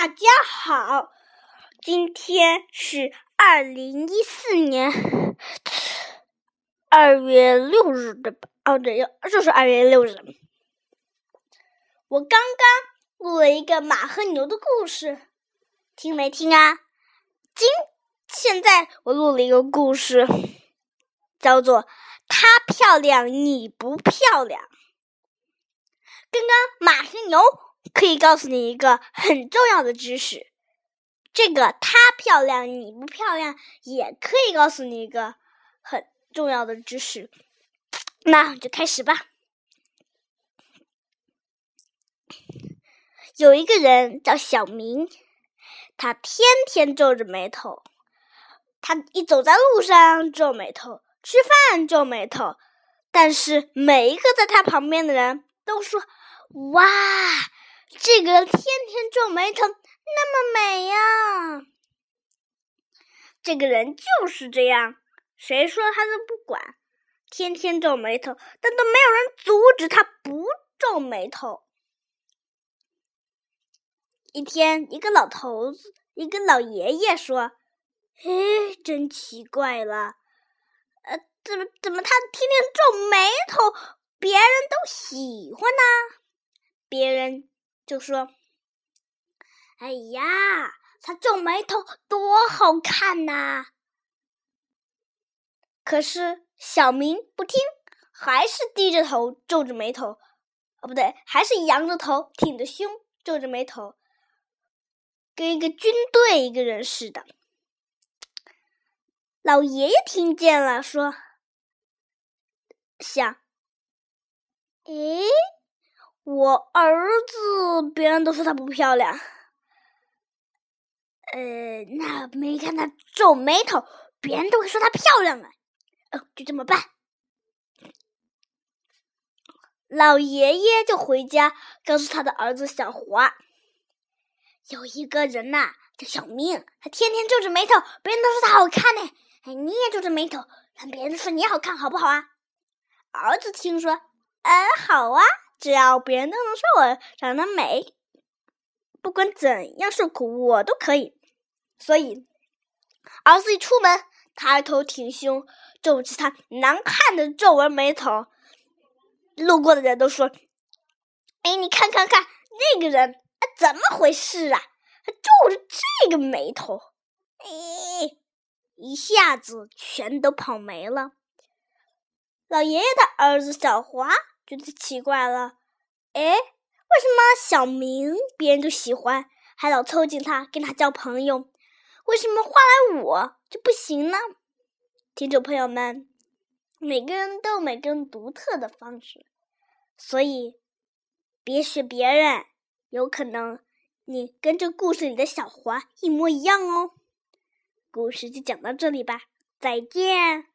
大家好，今天是二零一四年二月六日的吧？哦，对，又就是二月六日。我刚刚录了一个马和牛的故事，听没听啊？今现在我录了一个故事，叫做“她漂亮，你不漂亮”。刚刚马和牛。可以告诉你一个很重要的知识，这个她漂亮你不漂亮，也可以告诉你一个很重要的知识。那就开始吧。有一个人叫小明，他天天皱着眉头，他一走在路上皱眉头，吃饭皱眉头，但是每一个在他旁边的人都说：“哇！”这个天天皱眉头，那么美呀！这个人就是这样，谁说他都不管，天天皱眉头，但都没有人阻止他不皱眉头。一天，一个老头子，一个老爷爷说：“嘿，真奇怪了，呃，怎么怎么他天天皱眉头，别人都喜欢呢？别人。”就说：“哎呀，他皱眉头多好看呐！”可是小明不听，还是低着头皱着眉头。哦，不对，还是扬着头挺着胸皱着眉头，跟一个军队一个人似的。老爷爷听见了，说：“想，诶。”我儿子，别人都说她不漂亮，呃，那没看她皱眉头，别人都会说她漂亮啊。哦，就这么办。老爷爷就回家告诉他的儿子小华，有一个人呐叫小明，他天天皱着眉头，别人都说他好看呢。哎，你也皱着眉头，让别人说你好看，好不好啊？儿子听说，嗯，好啊。只要别人都能说我长得美，不管怎样受苦，我都可以。所以，儿子一出门，抬头挺胸，皱起他难看的皱纹眉头。路过的人都说：“哎，你看看看，那个人啊怎么回事啊？他皱着这个眉头，哎，一下子全都跑没了。”老爷爷的儿子小华。觉得奇怪了，哎，为什么小明别人都喜欢，还老凑近他跟他交朋友？为什么换来我就不行呢？听众朋友们，每个人都有每个人独特的方式，所以别学别人，有可能你跟这故事里的小华一模一样哦。故事就讲到这里吧，再见。